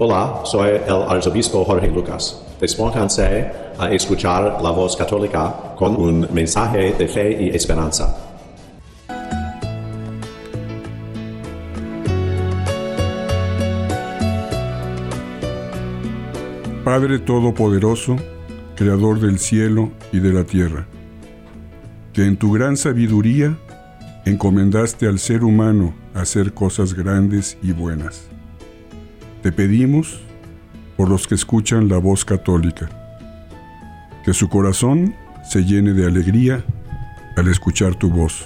Hola, soy el arzobispo Jorge Lucas. Despónganse a escuchar la voz católica con un mensaje de fe y esperanza. Padre Todopoderoso, Creador del cielo y de la tierra, que en tu gran sabiduría encomendaste al ser humano hacer cosas grandes y buenas te pedimos por los que escuchan la voz católica, que su corazón se llene de alegría al escuchar tu voz,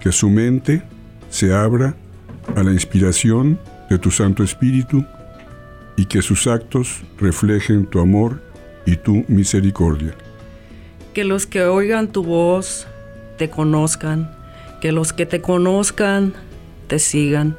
que su mente se abra a la inspiración de tu Santo Espíritu y que sus actos reflejen tu amor y tu misericordia. Que los que oigan tu voz te conozcan, que los que te conozcan te sigan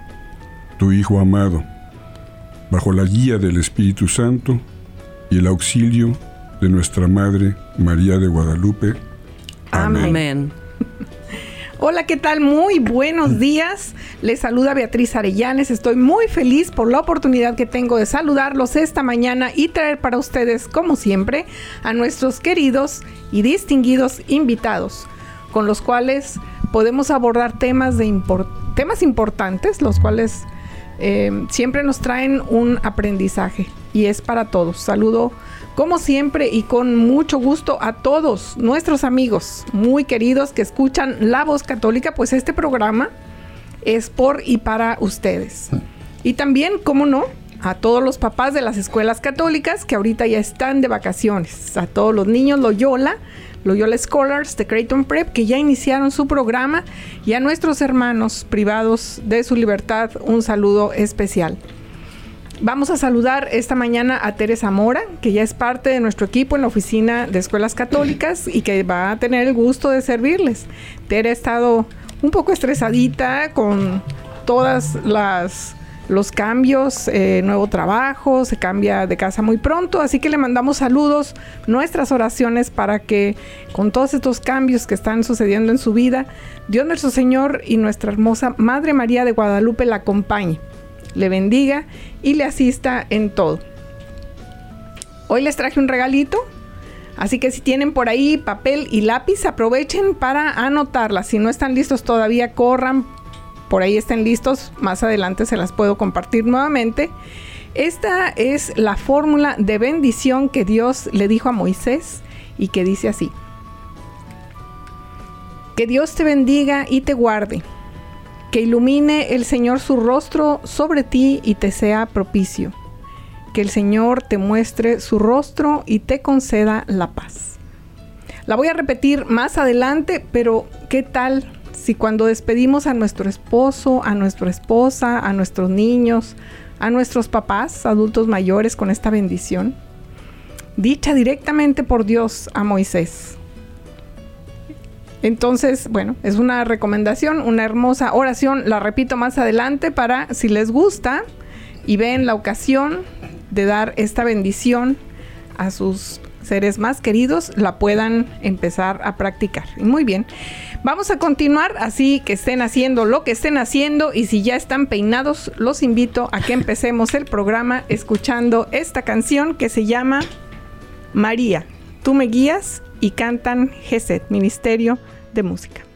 tu Hijo amado, bajo la guía del Espíritu Santo y el auxilio de nuestra Madre María de Guadalupe. Amén. Hola, ¿qué tal? Muy buenos días. Les saluda Beatriz Arellanes. Estoy muy feliz por la oportunidad que tengo de saludarlos esta mañana y traer para ustedes, como siempre, a nuestros queridos y distinguidos invitados, con los cuales podemos abordar temas, de temas importantes, los cuales Em, siempre nos traen un aprendizaje y es para todos. Saludo como siempre y con mucho gusto a todos nuestros amigos muy queridos que escuchan La Voz Católica, pues este programa es por y para ustedes. Y también, como no, a todos los papás de las escuelas católicas que ahorita ya están de vacaciones, a todos los niños Loyola Loyola Scholars de Creighton Prep, que ya iniciaron su programa, y a nuestros hermanos privados de su libertad, un saludo especial. Vamos a saludar esta mañana a Teresa Mora, que ya es parte de nuestro equipo en la oficina de escuelas católicas y que va a tener el gusto de servirles. Tere ha estado un poco estresadita con todas las los cambios, eh, nuevo trabajo, se cambia de casa muy pronto, así que le mandamos saludos, nuestras oraciones para que con todos estos cambios que están sucediendo en su vida, Dios nuestro Señor y nuestra hermosa Madre María de Guadalupe la acompañe, le bendiga y le asista en todo. Hoy les traje un regalito, Así que si tienen por ahí papel y lápiz, aprovechen para anotarla. Si no están listos todavía, corran por ahí estén listos, más adelante se las puedo compartir nuevamente. Esta es la fórmula de bendición que Dios le dijo a Moisés y que dice así. Que Dios te bendiga y te guarde. Que ilumine el Señor su rostro sobre ti y te sea propicio. Que el Señor te muestre su rostro y te conceda la paz. La voy a repetir más adelante, pero ¿qué tal si cuando despedimos a nuestro esposo, a nuestra esposa, a nuestros niños, a nuestros papás, adultos mayores, con esta bendición, dicha directamente por Dios a Moisés. Entonces, bueno, es una recomendación, una hermosa oración, la repito más adelante para, si les gusta y ven la ocasión de dar esta bendición a sus seres más queridos, la puedan empezar a practicar. Muy bien. Vamos a continuar, así que estén haciendo lo que estén haciendo y si ya están peinados, los invito a que empecemos el programa escuchando esta canción que se llama María, tú me guías y cantan GESET, Ministerio de Música.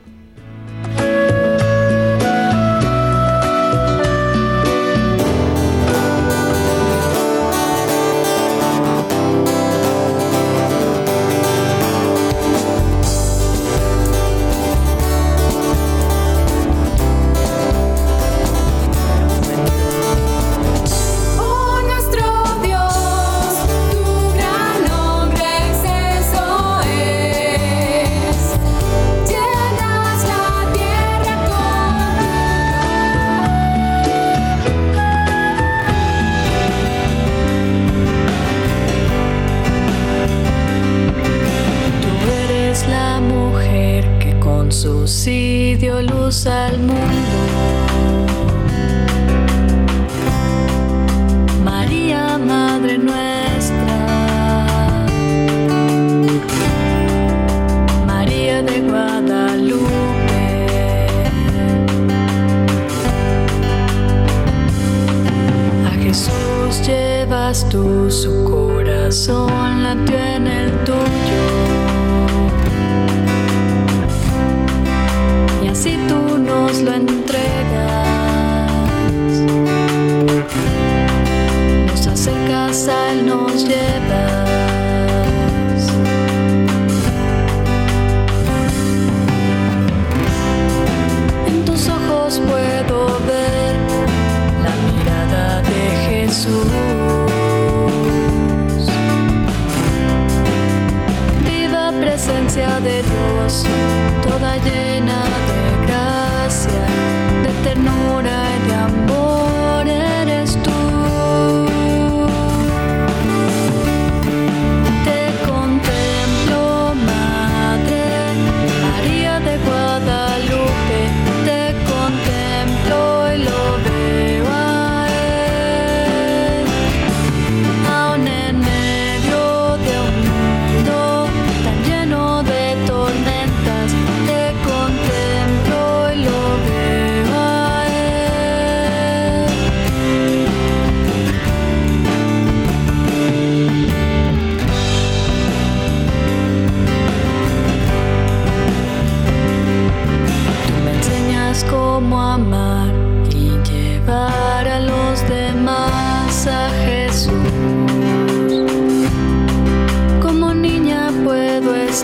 Jesús dio luz al mundo.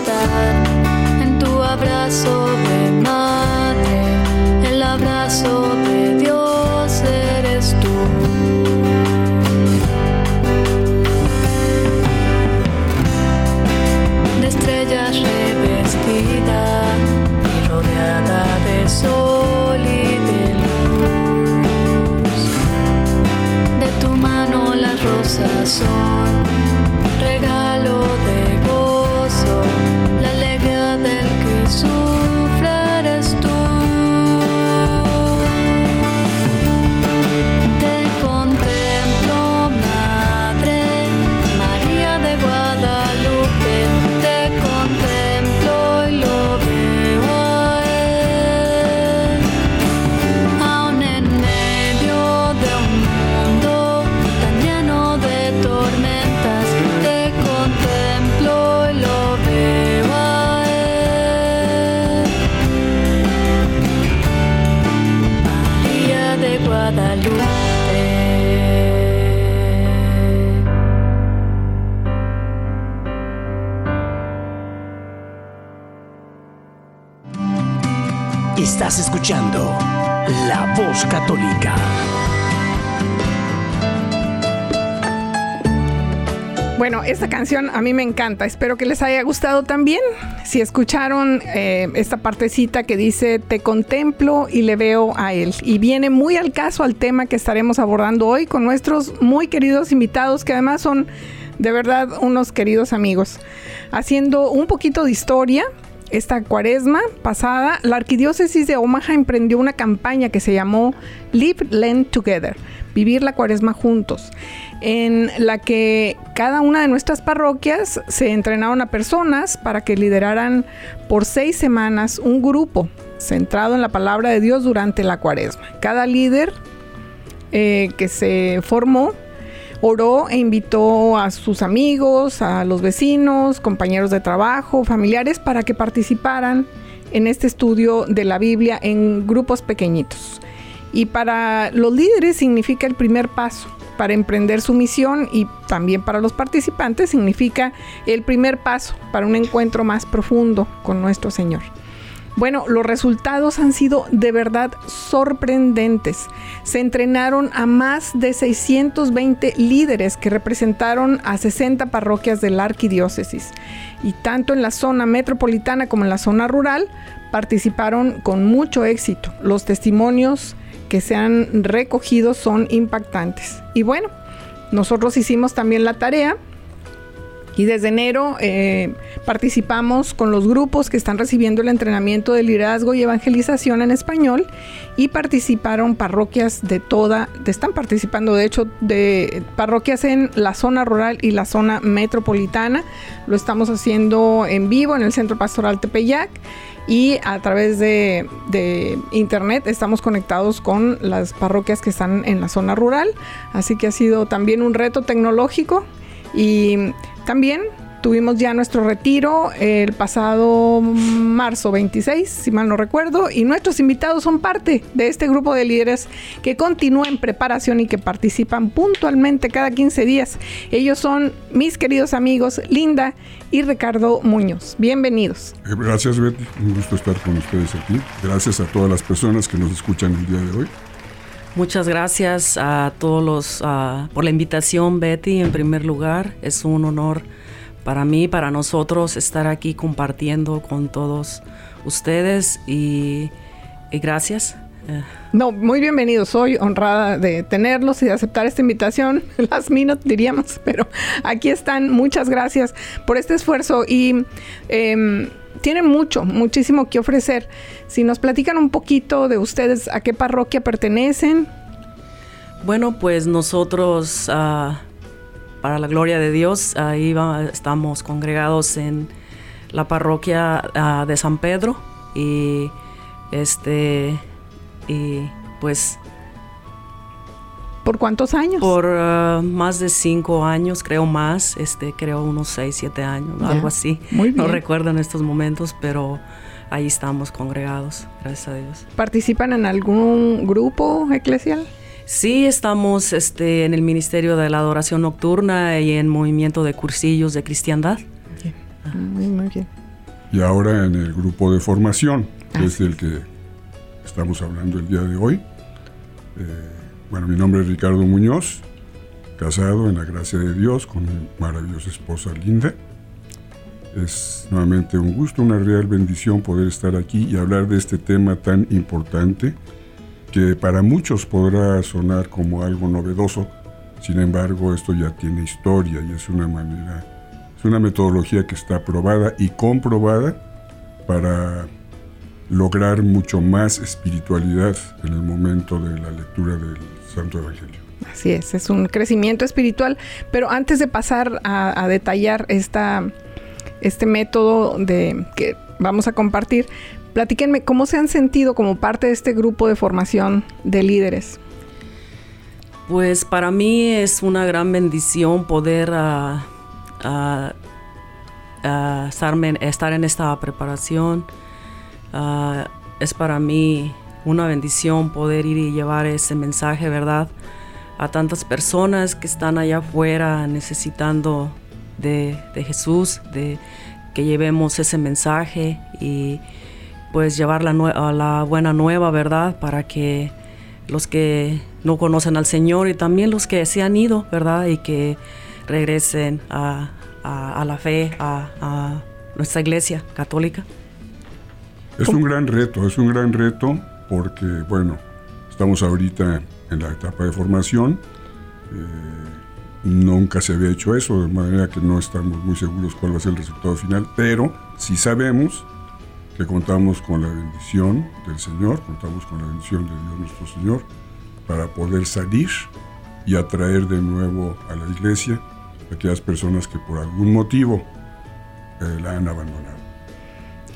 Puedo Bueno, esta canción a mí me encanta. Espero que les haya gustado también. Si escucharon eh, esta partecita que dice Te contemplo y le veo a él. Y viene muy al caso al tema que estaremos abordando hoy con nuestros muy queridos invitados que además son de verdad unos queridos amigos. Haciendo un poquito de historia, esta cuaresma pasada, la arquidiócesis de Omaha emprendió una campaña que se llamó Live Lent Together, vivir la cuaresma juntos, en la que cada una de nuestras parroquias se entrenaron a personas para que lideraran por seis semanas un grupo centrado en la palabra de Dios durante la cuaresma. Cada líder eh, que se formó oró e invitó a sus amigos, a los vecinos, compañeros de trabajo, familiares para que participaran en este estudio de la Biblia en grupos pequeñitos. Y para los líderes significa el primer paso para emprender su misión y también para los participantes significa el primer paso para un encuentro más profundo con nuestro Señor. Bueno, los resultados han sido de verdad sorprendentes. Se entrenaron a más de 620 líderes que representaron a 60 parroquias de la arquidiócesis. Y tanto en la zona metropolitana como en la zona rural participaron con mucho éxito. Los testimonios que se han recogido son impactantes. Y bueno, nosotros hicimos también la tarea Y desde enero eh, participamos con los grupos que están recibiendo el entrenamiento de liderazgo y evangelización en español y participaron parroquias de toda, están participando de hecho de parroquias en la zona rural y la zona metropolitana. Lo estamos haciendo en vivo en el Centro Pastoral Tepeyac y a través de, de, internet estamos conectados con las parroquias que están en la zona rural. Así que ha sido también un reto tecnológico y también tuvimos ya nuestro retiro el pasado marzo 26, si mal no recuerdo, y nuestros invitados son parte de este grupo de líderes que continúa en preparación y que participan puntualmente cada 15 días. Ellos son mis queridos amigos Linda y Ricardo Muñoz. Bienvenidos. Eh, gracias Betty, un gusto estar con ustedes aquí. Gracias a todas las personas que nos escuchan el día de hoy. Muchas gracias a todos los uh, por la invitación, Betty. En primer lugar, es un honor para mí, para nosotros, estar aquí compartiendo con todos ustedes y, y gracias. Eh. No, muy bienvenido. Soy honrada de tenerlos y de aceptar esta invitación. Las minutes diríamos, pero aquí están. Muchas gracias por este esfuerzo y eh, tienen mucho, muchísimo que ofrecer. Si nos platican un poquito de ustedes, ¿a qué parroquia pertenecen? Bueno, pues nosotros, uh, para la gloria de Dios, ahí va, estamos congregados en la parroquia uh, de San Pedro y este y pues ¿Por cuántos años? Por uh, más de cinco años, creo más, este, creo unos seis, siete años, ya. algo así. Muy bien. No recuerdo en estos momentos, pero ahí estamos congregados, gracias a Dios. ¿Participan en algún grupo eclesial? Sí, estamos este, en el Ministerio de la Adoración Nocturna y en Movimiento de Cursillos de Cristiandad. Muy, muy bien. Y ahora en el grupo de formación, que ah, es el que estamos hablando el día de hoy. Eh, bueno, mi nombre es Ricardo Muñoz, casado en la gracia de Dios con mi maravillosa esposa Linda. Es nuevamente un gusto, una real bendición poder estar aquí y hablar de este tema tan importante que para muchos podrá sonar como algo novedoso. Sin embargo, esto ya tiene historia y es una manera, es una metodología que está probada y comprobada para lograr mucho más espiritualidad en el momento de la lectura del Santo Evangelio. Así es, es un crecimiento espiritual. Pero antes de pasar a, a detallar esta, este método de que vamos a compartir, platíquenme cómo se han sentido como parte de este grupo de formación de líderes. Pues para mí es una gran bendición poder uh, uh, estarme, estar en esta preparación. es para mí una bendición poder ir y llevar ese mensaje, ¿verdad? A tantas personas que están allá afuera necesitando de, de Jesús, de que llevemos ese mensaje y pues llevar la, la buena nueva, ¿verdad? Para que los que no conocen al Señor y también los que se han ido, ¿verdad? Y que regresen a, a, a la fe, a, a, nuestra iglesia católica. Es un gran reto, es un gran reto porque, bueno, estamos ahorita en la etapa de formación. Eh, nunca se había hecho eso, de manera que no estamos muy seguros cuál va a ser el resultado final, pero sí sabemos que contamos con la bendición del Señor, contamos con la bendición de Dios nuestro Señor, para poder salir y atraer de nuevo a la iglesia aquellas personas que por algún motivo eh, la han abandonado.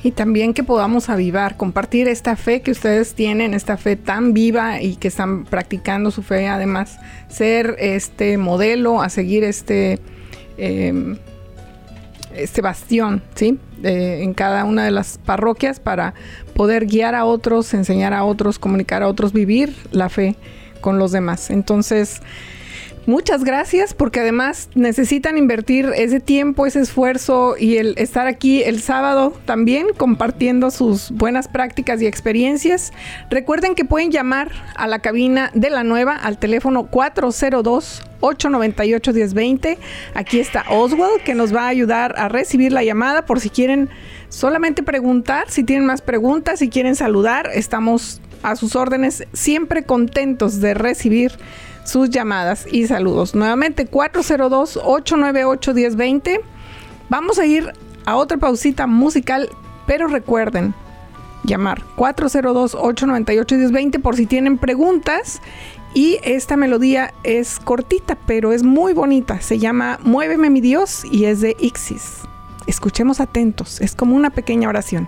Y también que podamos avivar, compartir esta fe que ustedes tienen, esta fe tan viva y que están practicando su fe, además ser este modelo, a seguir este, eh, este bastión, ¿sí? Eh, en cada una de las parroquias para poder guiar a otros, enseñar a otros, comunicar a otros, vivir la fe con los demás. Entonces, Muchas gracias porque además necesitan invertir ese tiempo, ese esfuerzo y el estar aquí el sábado también compartiendo sus buenas prácticas y experiencias. Recuerden que pueden llamar a la cabina de la nueva al teléfono 402 898 1020. Aquí está Oswald que nos va a ayudar a recibir la llamada por si quieren solamente preguntar, si tienen más preguntas, si quieren saludar, estamos a sus órdenes, siempre contentos de recibir sus llamadas y saludos. Nuevamente 402-898-1020 Vamos a ir a otra pausita musical, pero recuerden llamar 402-898-1020 por si tienen preguntas. Y esta melodía es cortita, pero es muy bonita. Se llama Muéveme mi Dios y es de Ixis. Escuchemos atentos, es como una pequeña oración.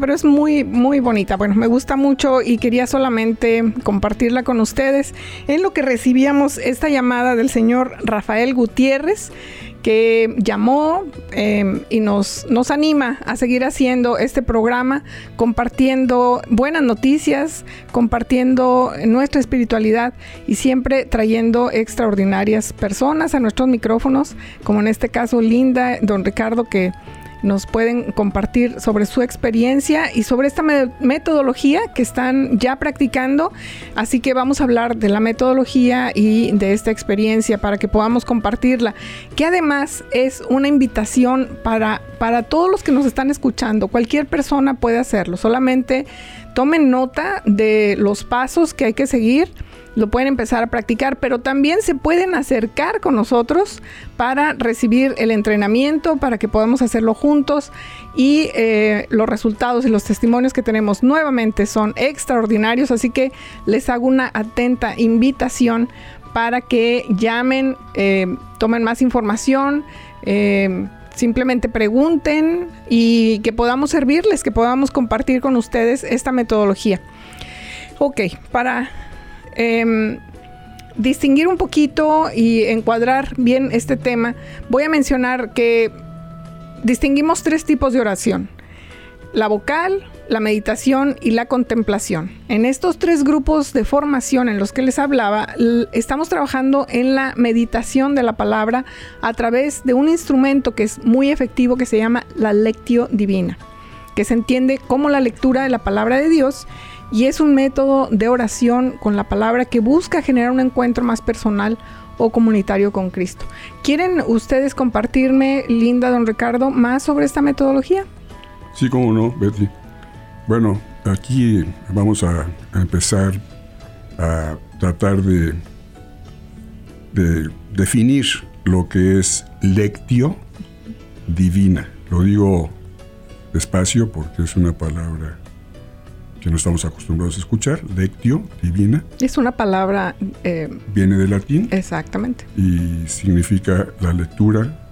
Pero es muy, muy bonita. Bueno, me gusta mucho y quería solamente compartirla con ustedes. En lo que recibíamos esta llamada del señor Rafael Gutiérrez, que llamó em, y nos, nos anima a seguir haciendo este programa, compartiendo buenas noticias, compartiendo nuestra espiritualidad y siempre trayendo extraordinarias personas a nuestros micrófonos, como en este caso Linda, don Ricardo, que nos pueden compartir sobre su experiencia y sobre esta metodología que están ya practicando. Así que vamos a hablar de la metodología y de esta experiencia para que podamos compartirla, que además es una invitación para, para todos los que nos están escuchando. Cualquier persona puede hacerlo, solamente tomen nota de los pasos que hay que seguir lo pueden empezar a practicar, pero también se pueden acercar con nosotros para recibir el entrenamiento, para que podamos hacerlo juntos y eh, los resultados y los testimonios que tenemos nuevamente son extraordinarios, así que les hago una atenta invitación para que llamen, eh, tomen más información. Eh, simplemente pregunten y que podamos servirles, que podamos compartir con ustedes esta metodología. Ok, para Em, distinguir un poquito y encuadrar bien este tema, voy a mencionar que distinguimos tres tipos de oración. La vocal, la meditación y la contemplación. En estos tres grupos de formación en los que les hablaba, estamos trabajando en la meditación de la palabra a través de un instrumento que es muy efectivo que se llama la lectio divina, que se entiende como la lectura de la palabra de Dios y es un método de oración con la palabra que busca generar un encuentro más personal o comunitario con Cristo. ¿Quieren ustedes compartirme, Linda, don Ricardo, más sobre esta metodología? Sí, cómo no, Betty. Bueno, aquí vamos a, empezar a tratar de, de definir lo que es lectio divina. Lo digo despacio porque es una palabra que no estamos acostumbrados a escuchar, lectio, divina. Es una palabra... Eh, viene del latín. Exactamente. Y significa la lectura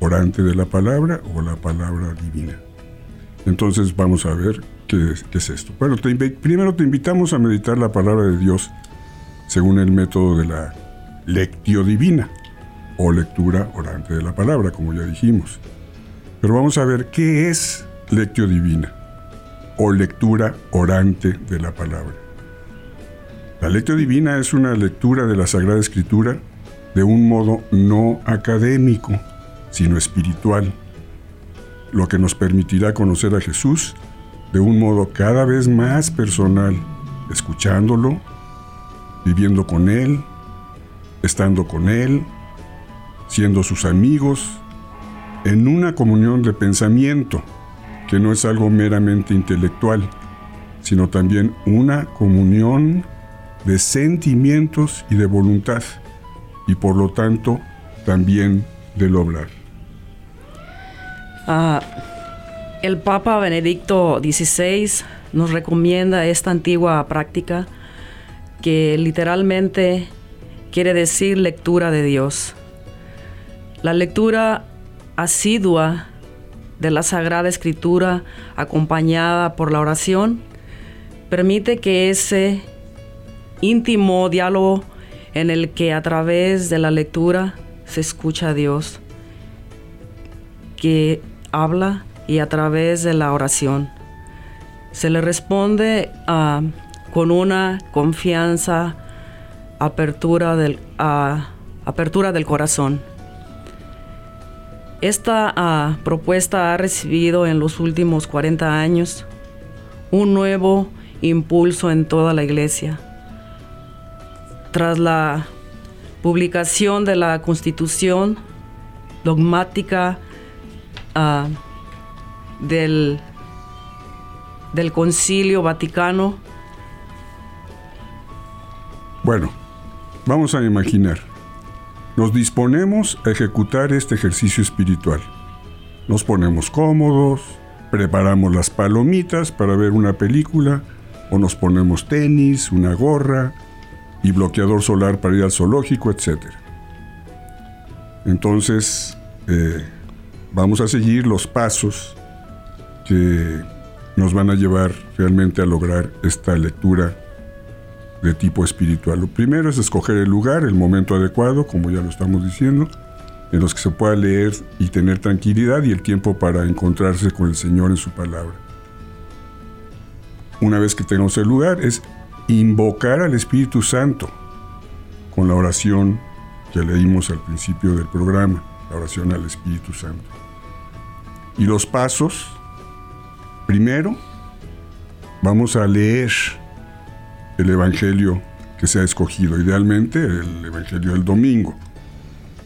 orante de la palabra o la palabra divina. Entonces vamos a ver qué, es esto. Bueno, primero te invitamos a meditar la palabra de Dios según el método de la lectio divina o lectura orante de la palabra, como ya dijimos. Pero vamos a ver qué es lectio divina o lectura orante de la palabra. La lectio divina es una lectura de la Sagrada Escritura de un modo no académico, sino espiritual, lo que nos permitirá conocer a Jesús de un modo cada vez más personal, escuchándolo, viviendo con Él, estando con Él, siendo sus amigos, en una comunión de pensamiento, que no es algo meramente intelectual, sino también una comunión de sentimientos y de voluntad, y por lo tanto también del obrar. Ah, el Papa Benedicto XVI nos recomienda esta antigua práctica que literalmente quiere decir lectura de Dios. La lectura asidua de la Sagrada Escritura acompañada por la oración permite que ese íntimo diálogo en el que a través de la lectura se escucha a Dios, que habla y a través de la oración se le responde ah, con una confianza, apertura del, ah, apertura del corazón. Esta ah, propuesta ha recibido en los últimos 40 años un nuevo impulso en toda la iglesia. Tras la publicación de la constitución dogmática ah, del, del Concilio Vaticano. Bueno, vamos a imaginar nos disponemos a ejecutar este ejercicio espiritual. Nos ponemos cómodos, preparamos las palomitas para ver una película, o nos ponemos tenis, una gorra y bloqueador solar para ir al zoológico, etc. Entonces, eh, vamos a seguir los pasos que nos van a llevar realmente a lograr esta lectura de tipo espiritual. Lo primero es escoger el lugar, el momento adecuado, como ya lo estamos diciendo, en los que se pueda leer y tener tranquilidad y el tiempo para encontrarse con el Señor en su palabra. Una vez que tenemos el lugar, es invocar al Espíritu Santo con la oración que leímos al principio del programa, la oración al Espíritu Santo. Y los pasos, primero, vamos a leer el Evangelio que se ha escogido, idealmente el Evangelio del domingo.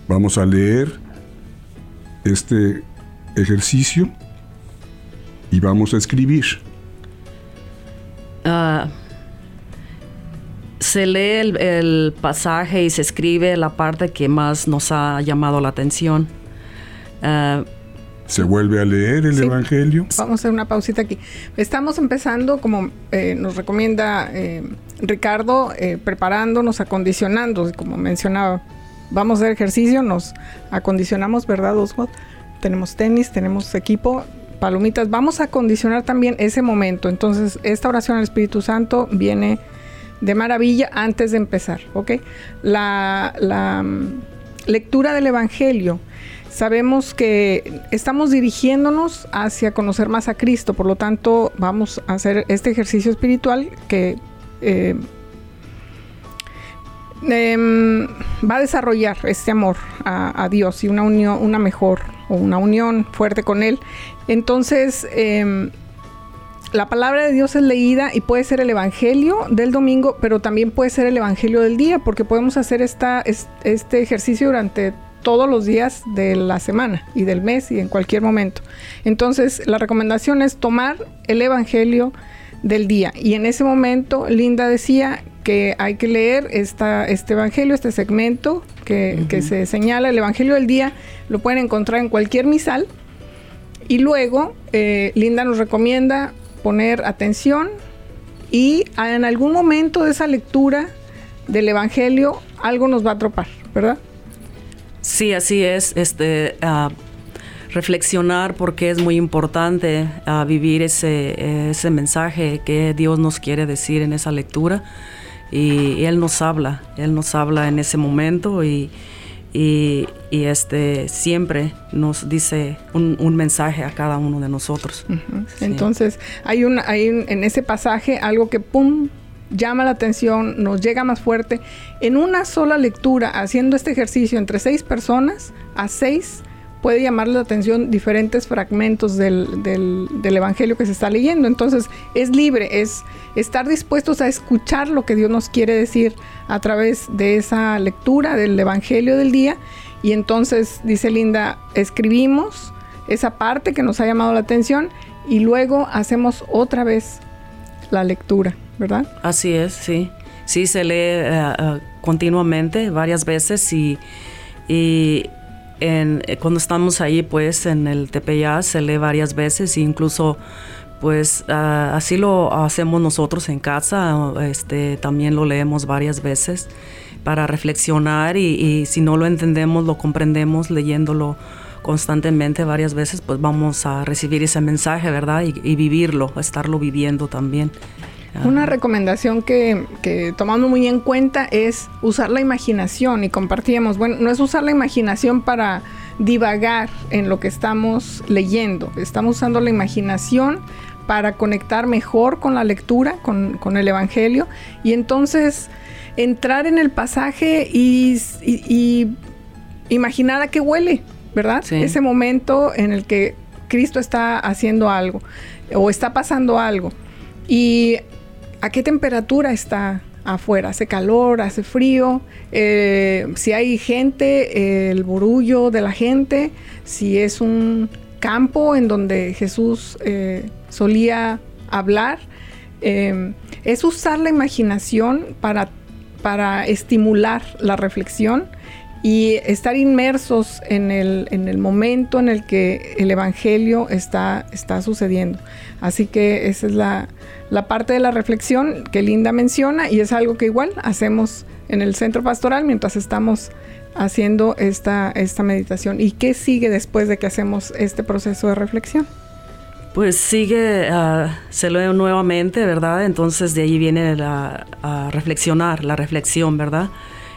Vamos a leer este ejercicio y vamos a escribir. Ah, se lee el, pasaje y se escribe la parte que más nos ha llamado la atención. Ah, se vuelve a leer el Evangelio. Vamos a hacer una pausita aquí. Estamos empezando, como eh, nos recomienda eh, Ricardo, eh, preparándonos, acondicionando, como mencionaba. Vamos a hacer ejercicio, nos acondicionamos, ¿verdad, Oswald? Tenemos tenis, tenemos equipo, palomitas. Vamos a acondicionar también ese momento. Entonces, esta oración al Espíritu Santo viene de maravilla antes de empezar, ¿ok? La, la mm, lectura del Evangelio Sabemos que estamos dirigiéndonos hacia conocer más a Cristo, por lo tanto vamos a hacer este ejercicio espiritual que eh, em, va a desarrollar este amor a, Dios y una unión, una mejor o una unión fuerte con Él. Entonces, em, la palabra de Dios es leída y puede ser el Evangelio del domingo, pero también puede ser el Evangelio del día, porque podemos hacer esta, este ejercicio durante todos los días de la semana y del mes y en cualquier momento. Entonces, la recomendación es tomar el Evangelio del día. Y en ese momento, Linda decía que hay que leer esta, este evangelio, este segmento que, que se señala, el evangelio del día, lo pueden encontrar en cualquier misal. Y luego, eh, Linda nos recomienda poner atención y en algún momento de esa lectura del evangelio algo nos va a tropar, ¿verdad? Sí, así es. Este, ah, reflexionar porque es muy importante ah, vivir ese, ese mensaje que Dios nos quiere decir en esa lectura. Y, Él nos habla, Él nos habla en ese momento y, y, este siempre nos dice un, mensaje a cada uno de nosotros. Entonces, hay, un, hay en ese pasaje algo que pum llama la atención, nos llega más fuerte. En una sola lectura, haciendo este ejercicio entre seis personas, a seis puede llamar la atención diferentes fragmentos del, del, Evangelio que se está leyendo. Entonces es libre, es estar dispuestos a escuchar lo que Dios nos quiere decir a través de esa lectura del Evangelio del día. Y entonces, dice Linda, escribimos esa parte que nos ha llamado la atención y luego hacemos otra vez la lectura, Así es, sí. Sí, se lee eh, eh, continuamente, varias veces y, y eh, cuando estamos ahí, pues en el TPA se lee varias veces, e incluso pues ah, así lo hacemos nosotros en casa, este, también lo leemos varias veces para reflexionar y, si no lo entendemos, lo comprendemos leyéndolo constantemente varias veces, pues vamos a recibir ese mensaje, ¿verdad? Y vivirlo, estarlo viviendo también. Una recomendación que, que, tomando muy en cuenta es usar la imaginación y compartíamos, bueno, no es usar la imaginación para divagar en lo que estamos leyendo, estamos usando la imaginación para conectar mejor con la lectura, con, el Evangelio, y entonces entrar en el pasaje y, imaginar a qué huele, ¿verdad? Ese momento en el que Cristo está haciendo algo o está pasando algo. Y a qué temperatura está afuera, hace calor, hace frío, eh, si hay gente, el burullo de la gente, si es un campo en donde Jesús eh, solía hablar. Eh, es usar la imaginación para, para estimular la reflexión y estar inmersos en el, en el, momento en el que el Evangelio está, está sucediendo. Así que esa es la, la parte de la reflexión que Linda menciona y es algo que igual hacemos en el centro pastoral mientras estamos haciendo esta, esta meditación. ¿Y qué sigue después de que hacemos este proceso de reflexión? Pues sigue, uh, se lee nuevamente, ¿verdad? Entonces de ahí viene la, a reflexionar, la reflexión, ¿verdad?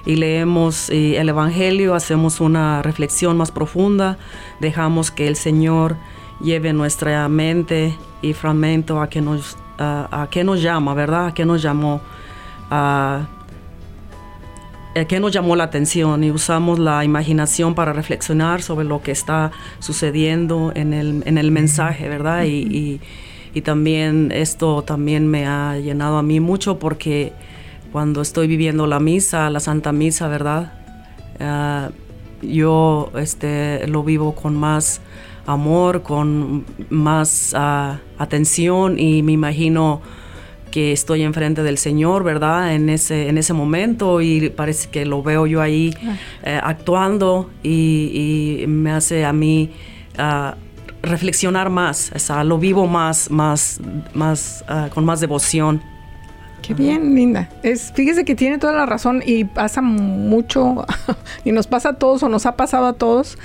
Y leemos el Evangelio, hacemos una reflexión más profunda, dejamos que el Señor lleve nuestra mente y fragmento a que nos a, qué nos llama, ¿verdad? A qué nos llamó, a, qué nos llamó la atención y usamos la imaginación para reflexionar sobre lo que está sucediendo en el, en el mensaje, ¿verdad? Y, y, también esto también me ha llenado a mí mucho porque cuando estoy viviendo la misa, la Santa Misa, ¿verdad? Ah, yo este, lo vivo con más amor, con más ah, atención y me imagino que estoy enfrente del Señor, ¿verdad? En ese, en ese momento y parece que lo veo yo ahí ah. eh, actuando y, me hace a mí reflexionar más, o sea, lo vivo más, más, más, con más devoción. Qué bien, linda. Es, fíjese que tiene toda la razón y pasa mucho y nos pasa a todos o nos ha pasado a todos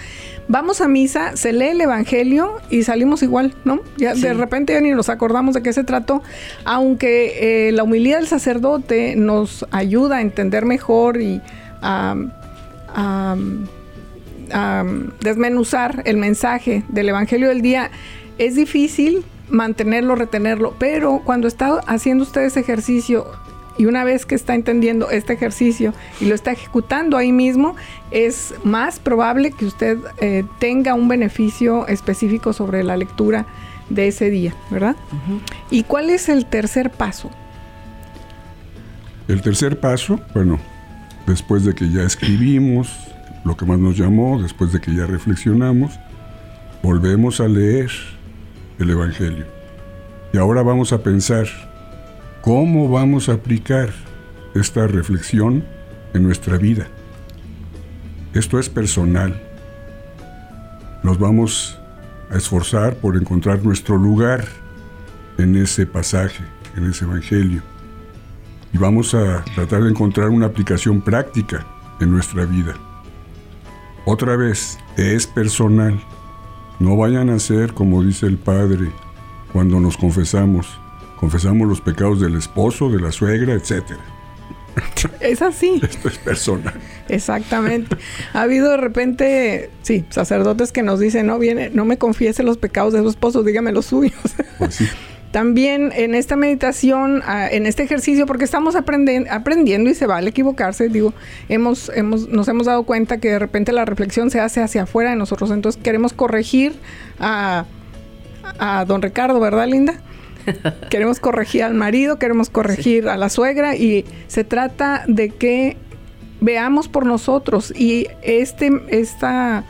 vamos a misa, se lee el Evangelio y salimos igual, ¿no? Ya de repente ya ni nos acordamos de qué se trató, aunque eh, la humildad del sacerdote nos ayuda a entender mejor y a, desmenuzar el mensaje del Evangelio del día, es difícil mantenerlo, retenerlo, pero cuando está haciendo usted ese ejercicio y una vez que está entendiendo este ejercicio y lo está ejecutando ahí mismo, es más probable que usted eh, tenga un beneficio específico sobre la lectura de ese día, ¿verdad? ¿Y cuál es el tercer paso? El tercer paso, bueno, después de que ya escribimos lo que más nos llamó, después de que ya reflexionamos, volvemos a leer el Evangelio. Y ahora vamos a pensar ¿Cómo vamos a aplicar esta reflexión en nuestra vida. Esto es personal. Nos vamos a esforzar por encontrar nuestro lugar en ese pasaje, en ese Evangelio. Y vamos a tratar de encontrar una aplicación práctica en nuestra vida. Otra vez, es personal. No vayan a ser como dice el Padre cuando nos confesamos. Confesamos los pecados del esposo, de la suegra, etcétera. Es así. Esto es personal. Exactamente. Ha habido de repente, sí, sacerdotes que nos dicen, no viene, no me confiese los pecados de su esposo, dígame los suyos. Pues sí. También en esta meditación, ah, en este ejercicio, porque estamos aprendiendo y se vale equivocarse, digo, hemos, hemos, nos hemos dado cuenta que de repente la reflexión se hace hacia afuera de nosotros, entonces queremos corregir a, a don Ricardo, ¿verdad, Linda? queremos corregir al marido, queremos corregir a la suegra y se trata de que veamos por nosotros. Y este, esta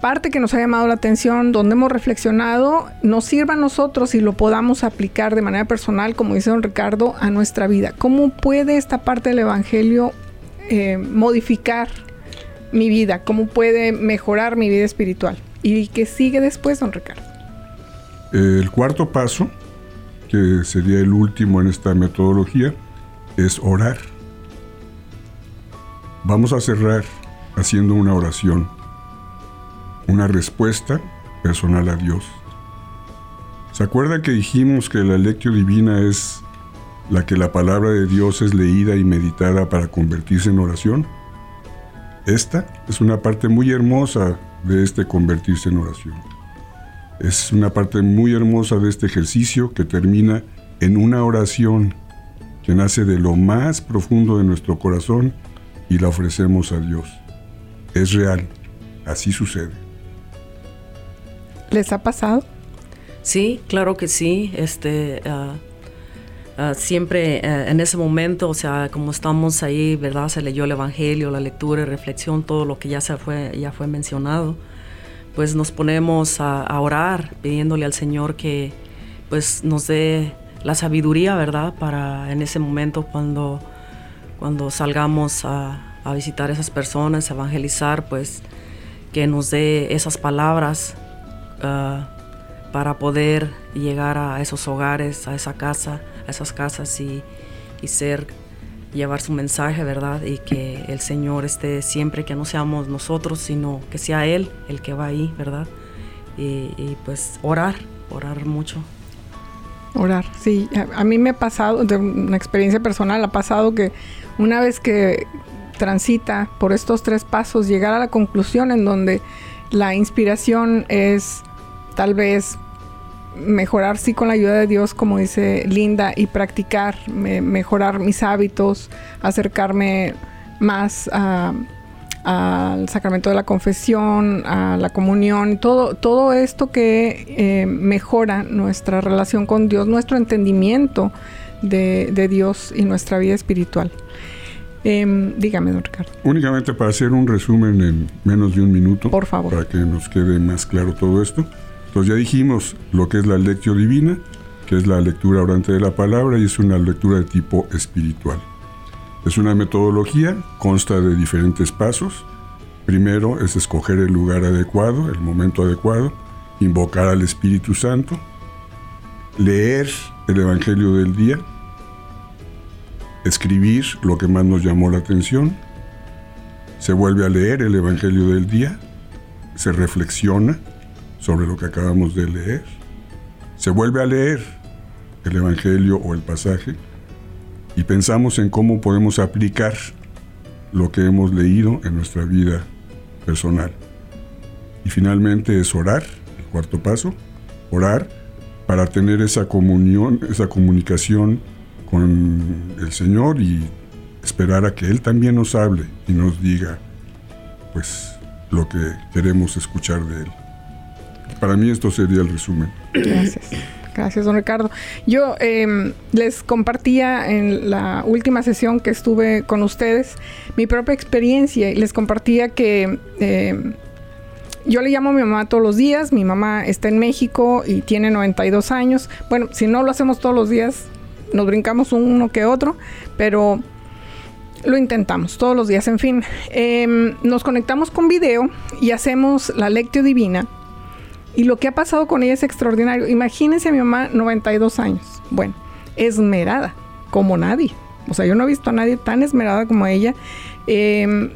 parte que nos ha llamado la atención, donde hemos reflexionado, nos sirva a nosotros y lo podamos aplicar de manera personal, como dice don Ricardo, a nuestra vida. ¿Cómo puede esta parte del Evangelio eh, modificar mi vida? ¿Cómo puede mejorar mi vida espiritual? ¿Y qué sigue después, don Ricardo? El cuarto paso, que sería el último en esta metodología, es orar. Vamos a cerrar haciendo una oración una respuesta personal a Dios. ¿Se acuerda que dijimos que la lectio divina es la que la palabra de Dios es leída y meditada para convertirse en oración? Esta es una parte muy hermosa de este convertirse en oración. Es una parte muy hermosa de este ejercicio que termina en una oración que nace de lo más profundo de nuestro corazón y la ofrecemos a Dios. Es real, así sucede. ¿Les ha pasado? Sí, claro que sí. Este, ah, ah, siempre eh, en ese momento, o sea, como estamos ahí, ¿verdad? Se leyó el Evangelio, la lectura reflexión, todo lo que ya, se fue, ya fue mencionado. Pues nos ponemos a, orar pidiéndole al Señor que pues nos dé la sabiduría, ¿verdad? Para en ese momento cuando, cuando salgamos a, a visitar a esas personas, a evangelizar, pues que nos dé esas palabras Ah, para poder llegar a esos hogares, a esa casa, a esas casas y, ser, llevar su mensaje, ¿verdad? Y que el Señor esté siempre, que no seamos nosotros, sino que sea Él el que va ahí, ¿verdad? Y, pues orar, orar mucho. Orar, sí. A, a, mí me ha pasado, de una experiencia personal, ha pasado que una vez que transita por estos tres pasos, llegar a la conclusión en donde la inspiración es tal vez mejorar sí con la ayuda de Dios, como dice Linda, y practicar, mejorar mis hábitos, acercarme más al sacramento de la confesión, a la comunión, todo, todo esto que eh, mejora nuestra relación con Dios, nuestro entendimiento de, Dios y nuestra vida espiritual. Em, dígame, don Ricardo. Únicamente para hacer un resumen en menos de un minuto. Por favor. Para que nos quede más claro todo esto. Entonces ya dijimos lo que es la lectio divina, que es la lectura orante de la palabra y es una lectura de tipo espiritual. Es una metodología, consta de diferentes pasos. Primero es escoger el lugar adecuado, el momento adecuado, invocar al Espíritu Santo, leer el Evangelio del día, escribir lo que más nos llamó la atención, se vuelve a leer el Evangelio del día, se reflexiona, sobre lo que acabamos de leer. Se vuelve a leer el Evangelio o el pasaje y pensamos en cómo podemos aplicar lo que hemos leído en nuestra vida personal. Y finalmente es orar, el cuarto paso, orar para tener esa comunión, esa comunicación con el Señor y esperar a que Él también nos hable y nos diga pues lo que queremos escuchar de Él. Para mí esto sería el resumen. Gracias. Gracias, don Ricardo. Yo em, les compartía en la última sesión que estuve con ustedes mi propia experiencia y les compartía que em, yo le llamo a mi mamá todos los días. Mi mamá está en México y tiene 92 años. Bueno, si no lo hacemos todos los días, nos brincamos uno que otro, pero lo intentamos todos los días. En fin, em, nos conectamos con video y hacemos la lectio divina. Y lo que ha pasado con ella es extraordinario. Imagínense a mi mamá, 92 años. Bueno, esmerada, como nadie. O sea, yo no he visto a nadie tan esmerada como ella. Em,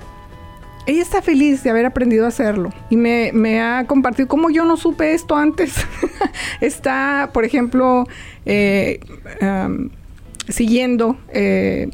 ella está feliz de haber aprendido a hacerlo y me, ha compartido cómo yo no supe esto antes. está, por ejemplo, eh, siguiendo eh,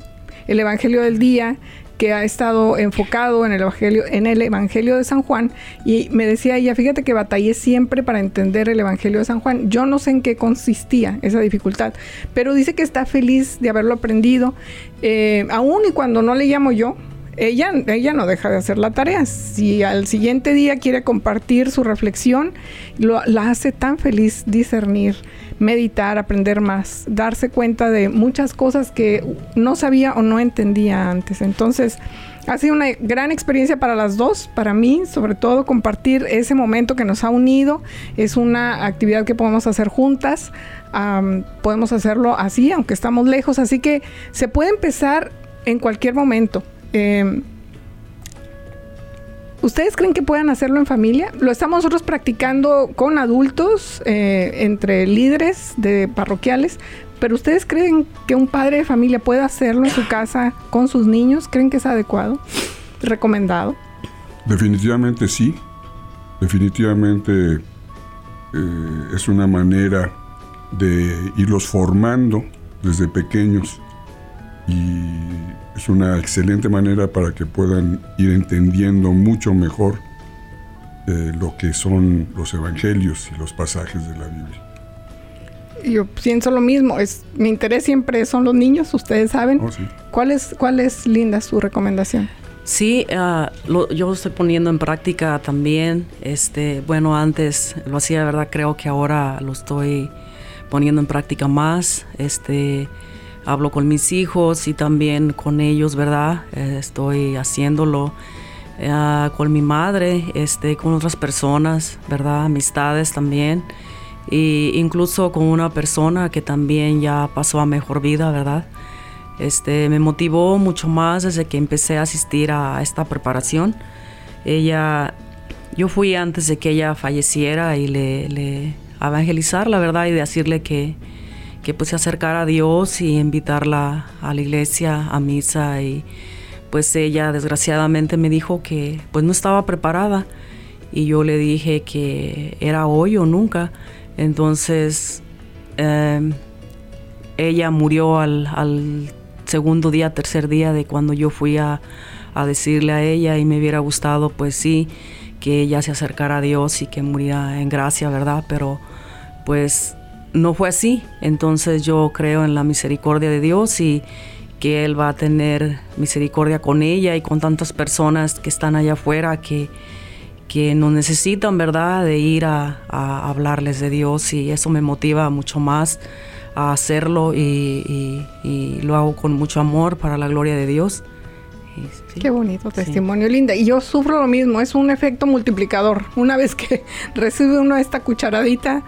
el Evangelio del Día que ha estado enfocado en el Evangelio, en el Evangelio de San Juan, y me decía ella, fíjate que batallé siempre para entender el Evangelio de San Juan. Yo no sé en qué consistía esa dificultad, pero dice que está feliz de haberlo aprendido, eh, aún y cuando no le llamo yo, ella, ella no deja de hacer la tarea. Si al siguiente día quiere compartir su reflexión, lo, la hace tan feliz discernir, meditar, aprender más, darse cuenta de muchas cosas que no sabía o no entendía antes. Entonces, ha sido una gran experiencia para las dos, para mí, sobre todo compartir ese momento que nos ha unido. Es una actividad que podemos hacer juntas. podemos hacerlo así, aunque estamos lejos. Así que se puede empezar en cualquier momento. Em, ¿Ustedes creen que puedan hacerlo en familia? Lo estamos nosotros practicando con adultos, eh, entre líderes de parroquiales, pero ¿ustedes creen que un padre de familia puede hacerlo en su casa con sus niños? ¿Creen que es adecuado? ¿Recomendado? Definitivamente sí. Definitivamente eh, es una manera de irlos formando desde pequeños y es una excelente manera para que puedan ir entendiendo mucho mejor eh, lo que son los evangelios y los pasajes de la Biblia. Yo pienso lo mismo, es, mi interés siempre son los niños, ustedes saben. Oh, sí. ¿Cuál, es, ¿Cuál es, Linda, su recomendación? Sí, ah, yo lo estoy poniendo en práctica también. Este, bueno, antes lo hacía, ¿verdad? Creo que ahora lo estoy poniendo en práctica más. Este, hablo con mis hijos y también con ellos, ¿verdad? Eh, estoy haciéndolo eh, con mi madre, este, con otras personas, ¿verdad? Amistades también. E incluso con una persona que también ya pasó a mejor vida, ¿verdad? Este, me motivó mucho más desde que empecé a asistir a esta preparación. Ella, yo fui antes de que ella falleciera y le, le evangelizar, la verdad, y decirle que, que pues se acercara a Dios y invitarla a la iglesia, a misa y pues ella desgraciadamente me dijo que pues no estaba preparada y yo le dije que era hoy o nunca. Entonces em, ella murió al, segundo día, tercer día de cuando yo fui a, a decirle a ella y me hubiera gustado pues sí que ella se acercara a Dios y que muriera en gracia, ¿verdad? Pero pues no fue así. Entonces yo creo en la misericordia de Dios y que Él va a tener misericordia con ella y con tantas personas que están allá afuera que, que nos necesitan, ¿verdad?, de ir a, hablarles de Dios y eso me motiva mucho más a hacerlo y, lo hago con mucho amor para la gloria de Dios. Qué bonito testimonio, linda. Y yo sufro lo mismo, es un efecto multiplicador. Una vez que recibe uno esta cucharadita,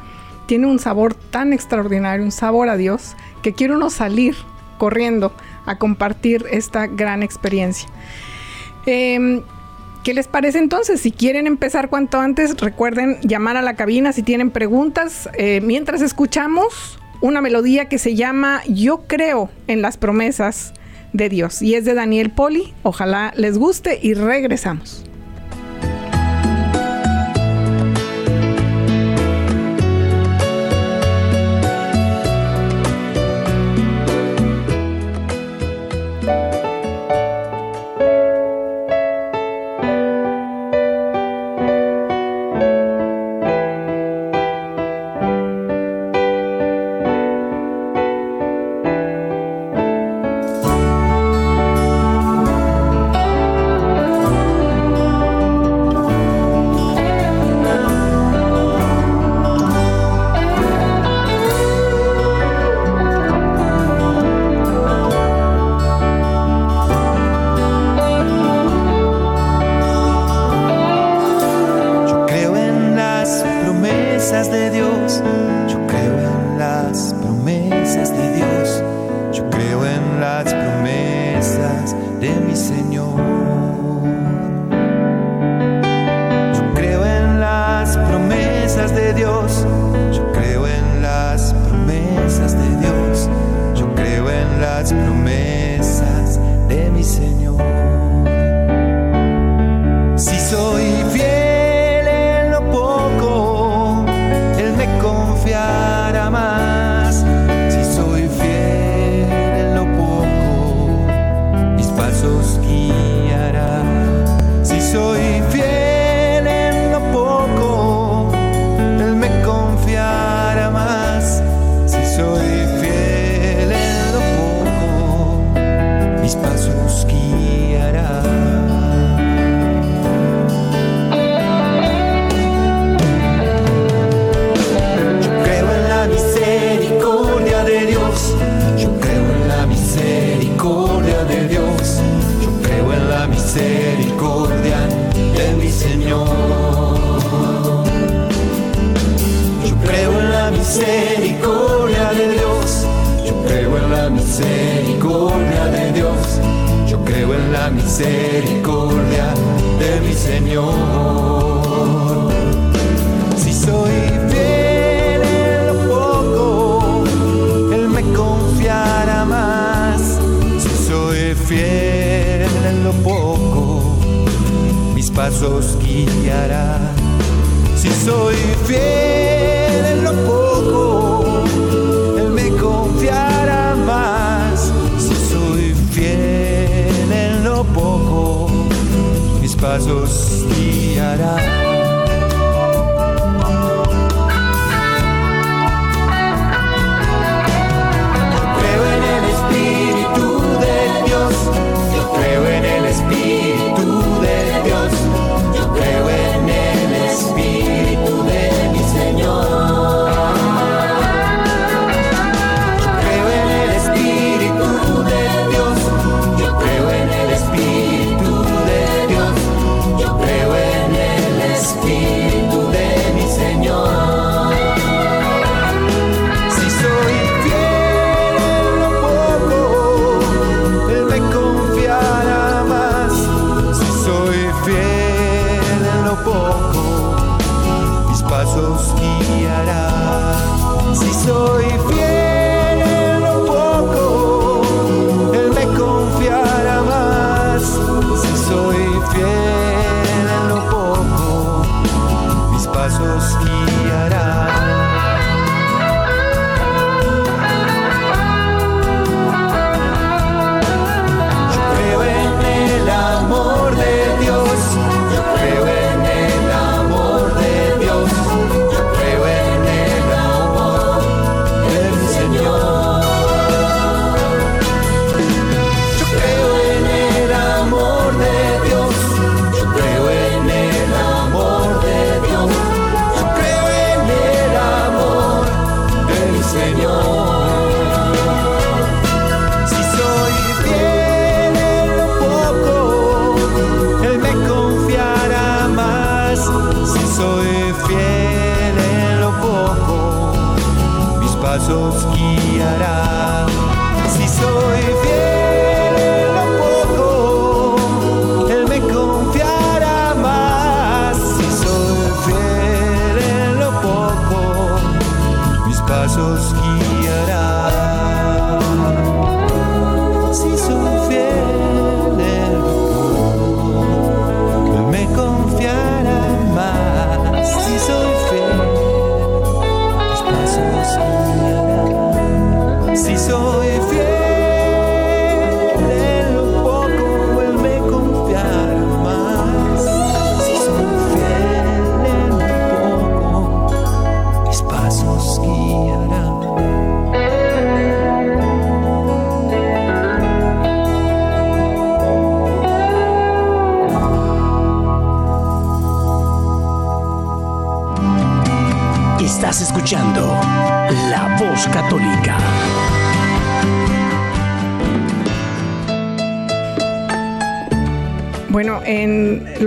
tiene un sabor tan extraordinario, un sabor a Dios, que quiere uno salir corriendo a compartir esta gran experiencia. Em, ¿Qué les parece entonces? Si quieren empezar cuanto antes, recuerden llamar a la cabina si tienen preguntas. Eh, mientras escuchamos una melodía que se llama Yo creo en las promesas de Dios y es de Daniel Poli. Ojalá les guste y regresamos.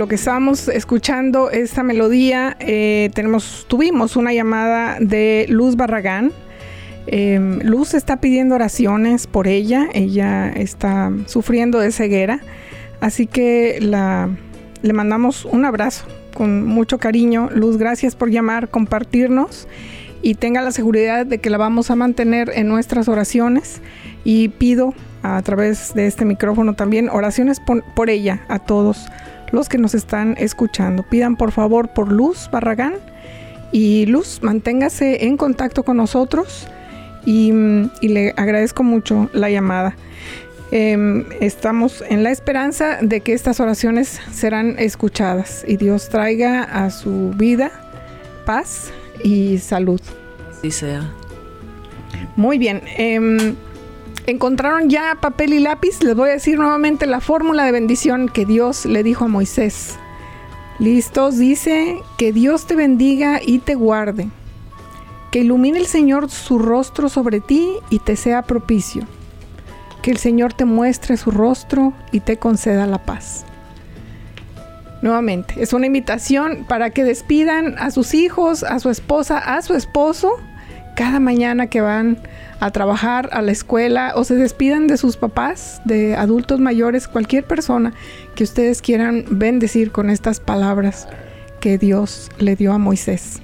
Lo que estábamos escuchando esta melodía, eh, tenemos, tuvimos una llamada de Luz Barragán. Eh, Luz está pidiendo oraciones por ella. Ella está sufriendo de ceguera. Así que la, le mandamos un abrazo con mucho cariño. Luz, gracias por llamar, compartirnos y tenga la seguridad de que la vamos a mantener en nuestras oraciones. Y pido a través de este micrófono también oraciones por, por ella a todos los que nos están escuchando. Pidan por favor por Luz Barragán y Luz, manténgase en contacto con nosotros y, mm, y le agradezco mucho la llamada. Em, estamos en la esperanza de que estas oraciones serán escuchadas y Dios traiga a su vida paz y salud. Así sea. Muy bien. em, ¿Encontraron ya papel y lápiz? Les voy a decir nuevamente la fórmula de bendición que Dios le dijo a Moisés. Listos, dice, que Dios te bendiga y te guarde. Que ilumine el Señor su rostro sobre ti y te sea propicio. Que el Señor te muestre su rostro y te conceda la paz. Nuevamente, es una invitación para que despidan a sus hijos, a su esposa, a su esposo, cada mañana que van a trabajar a la escuela o se despidan de sus papás, de adultos mayores, cualquier persona que ustedes quieran bendecir con estas palabras que Dios le dio a Moisés.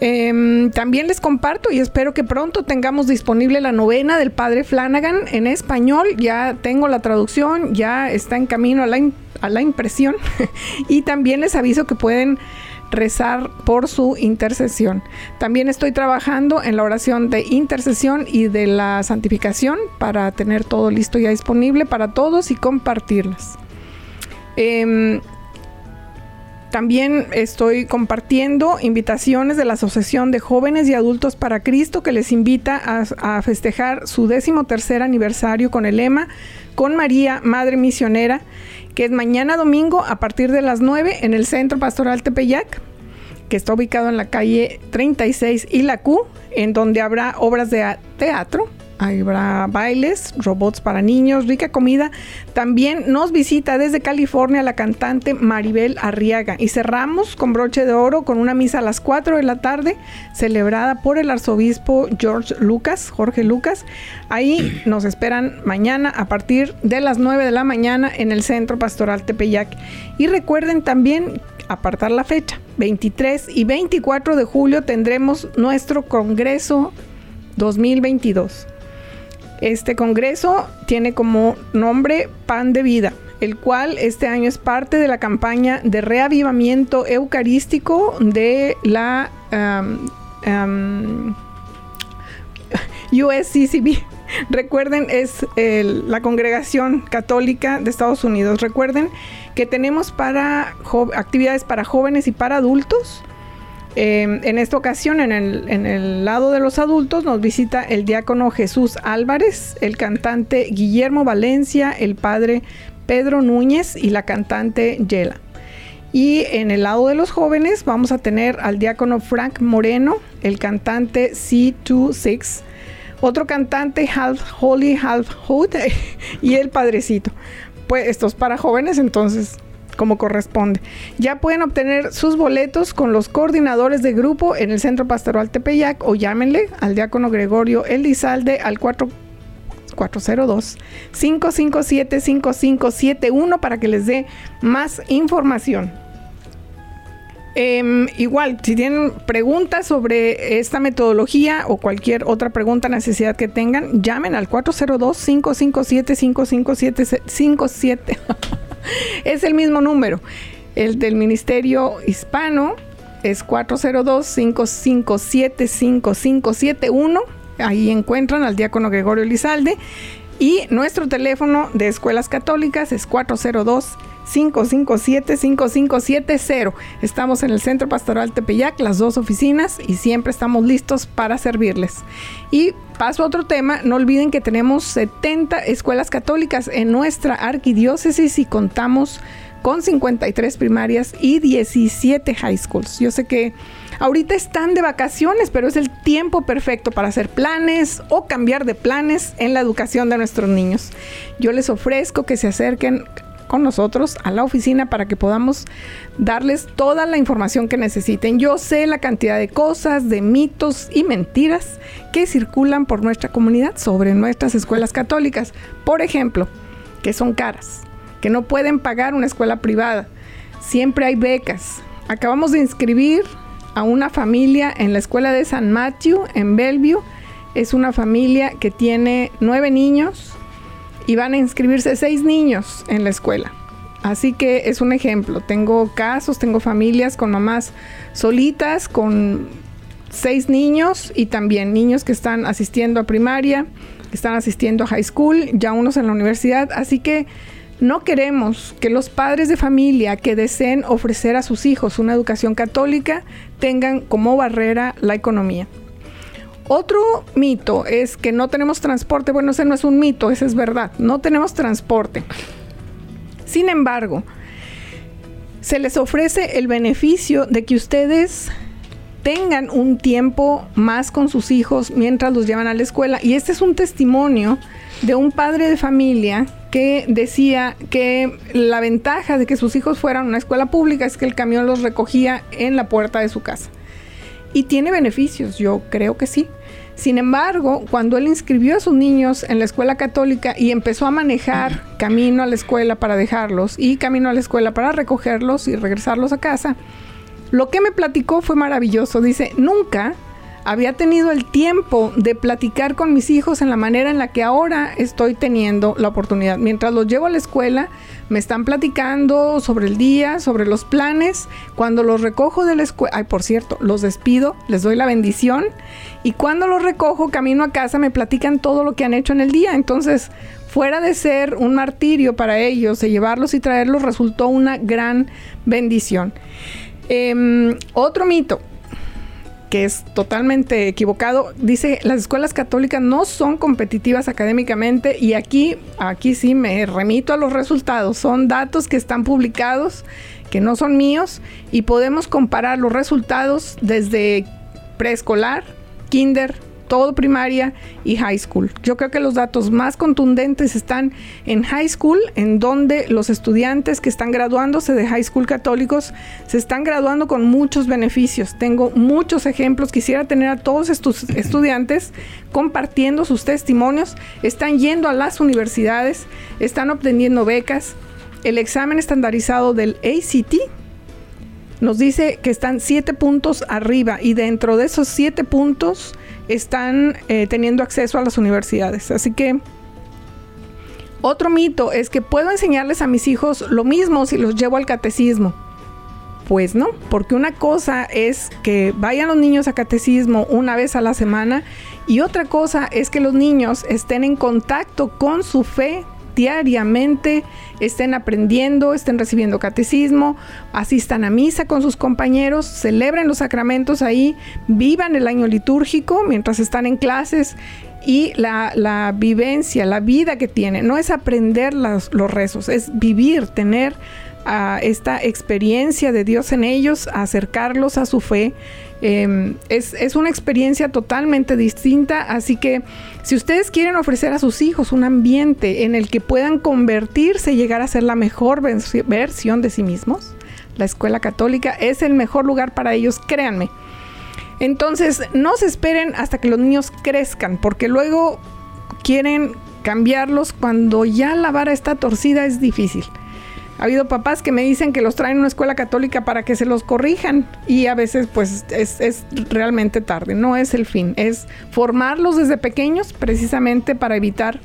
Em, también les comparto y espero que pronto tengamos disponible la novena del Padre Flanagan en español. Ya tengo la traducción, ya está en camino a la, a la impresión. y también les aviso que pueden rezar por su intercesión. También estoy trabajando en la oración de intercesión y de la santificación para tener todo listo ya disponible para todos y compartirlas. Em, también estoy compartiendo invitaciones de la Asociación de Jóvenes y Adultos para Cristo que les invita a, festejar su décimo tercer aniversario con el lema con María, Madre Misionera, que es mañana domingo a partir de las 9 en el Centro Pastoral Tepeyac, que está ubicado en la calle 36 y la Q, en donde habrá obras de teatro, habrá bailes, robots para niños, rica comida. También nos visita desde California la cantante Maribel Arriaga y cerramos con broche de oro con una misa a las 4 de la tarde celebrada por el arzobispo George Lucas, Jorge Lucas. Ahí nos esperan mañana a partir de las 9 de la mañana en el Centro Pastoral Tepeyac. Y recuerden también apartar la fecha. 23 y 24 de julio tendremos nuestro Congreso 2022. Este congreso tiene como nombre Pan de Vida, el cual este año es parte de la campaña de reavivamiento eucarístico de la USCCB. Recuerden, es la congregación católica de Estados Unidos. Recuerden que tenemos para actividades para jóvenes y para adultos Em, en esta ocasión, en el, lado de los adultos, nos visita el diácono Jesús Álvarez, el cantante Guillermo Valencia, el padre Pedro Núñez y la cantante Yela. Y en el lado de los jóvenes vamos a tener al diácono Frank Moreno, el cantante C26, otro cantante Half Holy, Half Hood y el padrecito. Pues esto es para jóvenes, entonces como corresponde. Ya pueden obtener sus boletos con los coordinadores de grupo en el Centro Pastoral Tepeyac o llámenle al diácono Gregorio Elizalde al 4 402 557 5571 para que les dé más información. Em, igual, si tienen preguntas sobre esta metodología o cualquier otra pregunta, necesidad que tengan, llamen al 402 557 5577 es el mismo número. El del Ministerio Hispano es 402-557-5571. Ahí encuentran al diácono Gregorio Lizalde. Y nuestro teléfono de escuelas católicas es 402 557-5570. Estamos en el Centro Pastoral Tepeyac, las dos oficinas, y siempre estamos listos para servirles. Y paso a otro tema, no olviden que tenemos 70 escuelas católicas en nuestra arquidiócesis y contamos con 53 primarias y 17 high schools. Yo sé que ahorita están de vacaciones, pero es el tiempo perfecto para hacer planes o cambiar de planes en la educación de nuestros niños. Yo les ofrezco que se acerquen con nosotros a la oficina para que podamos darles toda la información que necesiten. Yo sé la cantidad de cosas, de mitos y mentiras que circulan por nuestra comunidad sobre nuestras escuelas católicas. Por ejemplo, que son caras, que no pueden pagar una escuela privada. Siempre hay becas. Acabamos de inscribir a una familia en la escuela de San Matthew en Bellevue. Es una familia que tiene nueve niños, y van a inscribirse seis niños en la escuela. Así que es un ejemplo. Tengo casos, tengo familias con mamás solitas, con seis niños y también niños que están asistiendo a primaria, que están asistiendo a high school, ya unos en la universidad. Así que no queremos que los padres de familia que deseen ofrecer a sus hijos una educación católica tengan como barrera la economía. Otro mito es que no tenemos transporte. Bueno, ese no es un mito, ese es verdad. No tenemos transporte. Sin embargo, se les ofrece el beneficio de que ustedes tengan un tiempo más con sus hijos mientras los llevan a la escuela. Y este es un testimonio de un padre de familia que decía que la ventaja de que sus hijos fueran a una escuela pública es que el camión los recogía en la puerta de su casa. Y tiene beneficios, yo creo que sí. Sin embargo, cuando él inscribió a sus niños en la escuela católica y empezó a manejar camino a la escuela para dejarlos y camino a la escuela para recogerlos y regresarlos a casa, lo que me platicó fue maravilloso. Dice, nunca había tenido el tiempo de platicar con mis hijos en la manera en la que ahora estoy teniendo la oportunidad. Mientras los llevo a la escuela, me están platicando sobre el día, sobre los planes. Cuando los recojo de la escuela, ay, por cierto, los despido, les doy la bendición. Y cuando los recojo, camino a casa, me platican todo lo que han hecho en el día. Entonces, fuera de ser un martirio para ellos, de llevarlos y traerlos, resultó una gran bendición. Em, otro mito que es totalmente equivocado. Dice, las escuelas católicas no son competitivas académicamente y aquí, aquí sí me remito a los resultados. Son datos que están publicados, que no son míos y podemos comparar los resultados desde preescolar, kinder, todo primaria y high school. Yo creo que los datos más contundentes están en high school, en donde los estudiantes que están graduándose de high school católicos se están graduando con muchos beneficios. Tengo muchos ejemplos, quisiera tener a todos estos estudiantes compartiendo sus testimonios, están yendo a las universidades, están obteniendo becas. El examen estandarizado del ACT, nos dice que están siete puntos arriba y dentro de esos siete puntos están eh, teniendo acceso a las universidades. Así que otro mito es que puedo enseñarles a mis hijos lo mismo si los llevo al catecismo. Pues no, porque una cosa es que vayan los niños a catecismo una vez a la semana y otra cosa es que los niños estén en contacto con su fe diariamente, estén aprendiendo, estén recibiendo catecismo, asistan a misa con sus compañeros, celebren los sacramentos ahí, vivan el año litúrgico mientras están en clases y la, vivencia, la vida que tienen, no es aprender los rezos, es vivir, tener a esta experiencia de Dios en ellos, acercarlos a su fe. Em, es, es, una experiencia totalmente distinta, así que si ustedes quieren ofrecer a sus hijos un ambiente en el que puedan convertirse y llegar a ser la mejor versión de sí mismos, la escuela católica es el mejor lugar para ellos, créanme. Entonces, no se esperen hasta que los niños crezcan, porque luego quieren cambiarlos cuando ya la vara está torcida, es difícil. Ha habido papás que me dicen que los traen a una escuela católica para que se los corrijan y a veces pues es, realmente tarde, no es el fin, es formarlos desde pequeños precisamente para evitar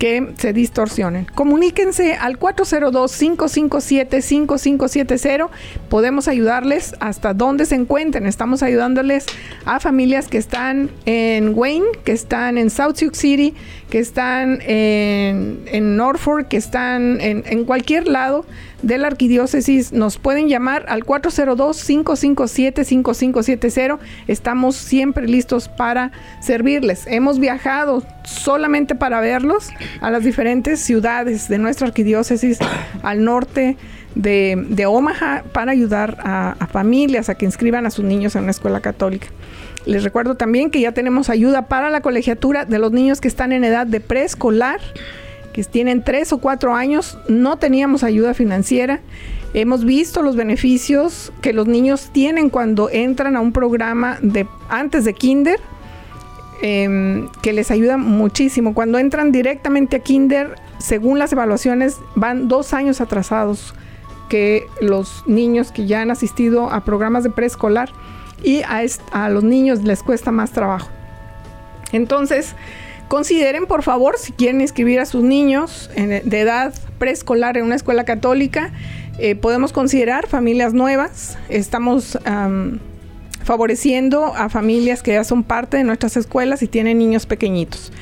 que se distorsionen. Comuníquense al 402-557-5570. Podemos ayudarles hasta donde se encuentren. Estamos ayudándoles a familias que están en Wayne, que están en South Sioux City, que están en, en Norfolk, que están en, en cualquier lado de la arquidiócesis nos pueden llamar al 402-557-5570. Estamos siempre listos para servirles. Hemos viajado solamente para verlos a las diferentes ciudades de nuestra arquidiócesis al norte de, Omaha para ayudar a, a familias a que inscriban a sus niños en una escuela católica. Les recuerdo también que ya tenemos ayuda para la colegiatura de los niños que están en edad de preescolar que tienen tres o cuatro años, no teníamos ayuda financiera. Hemos visto los beneficios que los niños tienen cuando entran a un programa de antes de kinder, em, que les ayuda muchísimo. Cuando entran directamente a kinder, según las evaluaciones, van dos años atrasados que los niños que ya han asistido a programas de preescolar y a, los niños les cuesta más trabajo. Entonces, Consideren, por favor, si quieren inscribir a sus niños de edad preescolar en una escuela católica, eh, podemos considerar familias nuevas. Estamos favoreciendo a familias que ya son parte de nuestras escuelas y tienen niños pequeñitos.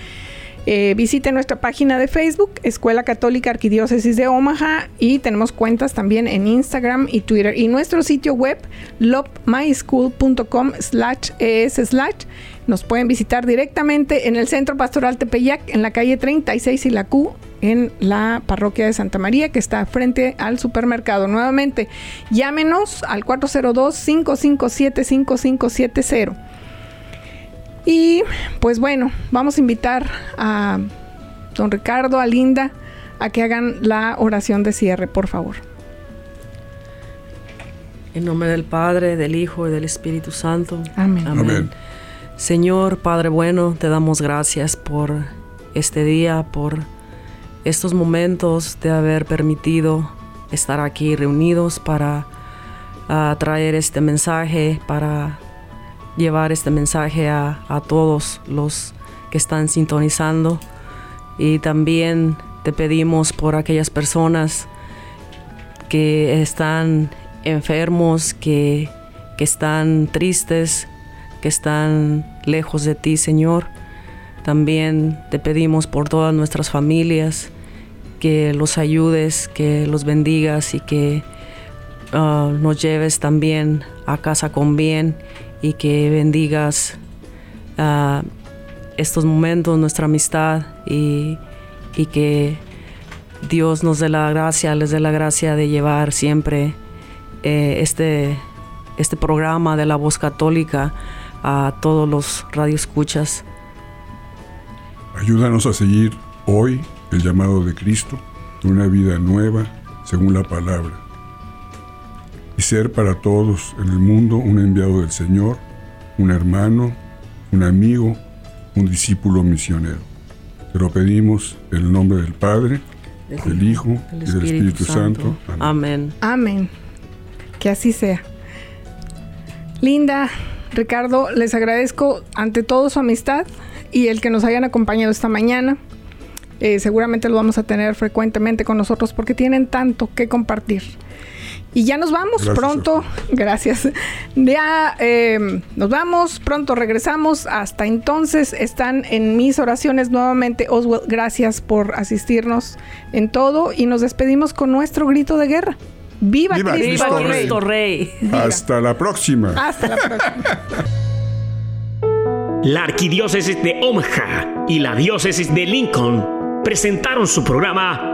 Eh, visite nuestra página de Facebook, Escuela Católica Arquidiócesis de Omaha, y tenemos cuentas también en Instagram y Twitter. Y nuestro sitio web, lopmyschool.com slash es slash. Nos pueden visitar directamente en el Centro Pastoral Tepeyac, en la calle 36 y la Q, en la parroquia de Santa María, que está frente al supermercado. Nuevamente, llámenos al 402-557-5570. Y pues bueno, vamos a invitar a don Ricardo, a Linda, a que hagan la oración de cierre, por favor. En nombre del Padre, del Hijo y del Espíritu Santo. Amén. Amén. Señor Padre bueno, te damos gracias por este día, por estos momentos de haber permitido estar aquí reunidos para ah, traer este mensaje, para llevar este mensaje a, a todos los que están sintonizando. Y también te pedimos por aquellas personas que están enfermos, que, que están tristes, que están lejos de ti, Señor. También te pedimos por todas nuestras familias, que los ayudes, que los bendigas y que ah, nos lleves también a casa con bien y que bendigas ah, estos momentos, nuestra amistad y, y que Dios nos dé la gracia, les dé la gracia de llevar siempre eh, este, este programa de la voz católica a todos los radioescuchas. Ayúdanos a seguir hoy el llamado de Cristo, una vida nueva según la palabra, y ser para todos en el mundo un enviado del Señor, un hermano, un amigo, un discípulo misionero. Te lo pedimos en el nombre del Padre, del Hijo y del Espíritu Santo. Amén. Amén. Amén. Que así sea. Linda, Ricardo, les agradezco ante todo su amistad y el que nos hayan acompañado esta mañana. Eh, seguramente lo vamos a tener frecuentemente con nosotros porque tienen tanto que compartir. Y ya nos vamos Gracias, pronto. Gracias. Ya eh, nos vamos, pronto regresamos. Hasta entonces están en mis oraciones nuevamente. Oswald, gracias por asistirnos en todo y nos despedimos con nuestro grito de guerra. ¡Viva, ¡Viva Cristo, Cristo Rey! Rey! Cristo Rey. Hasta la próxima. Hasta la próxima. La Arquidiócesis de Omaha y la Diócesis de Lincoln presentaron su programa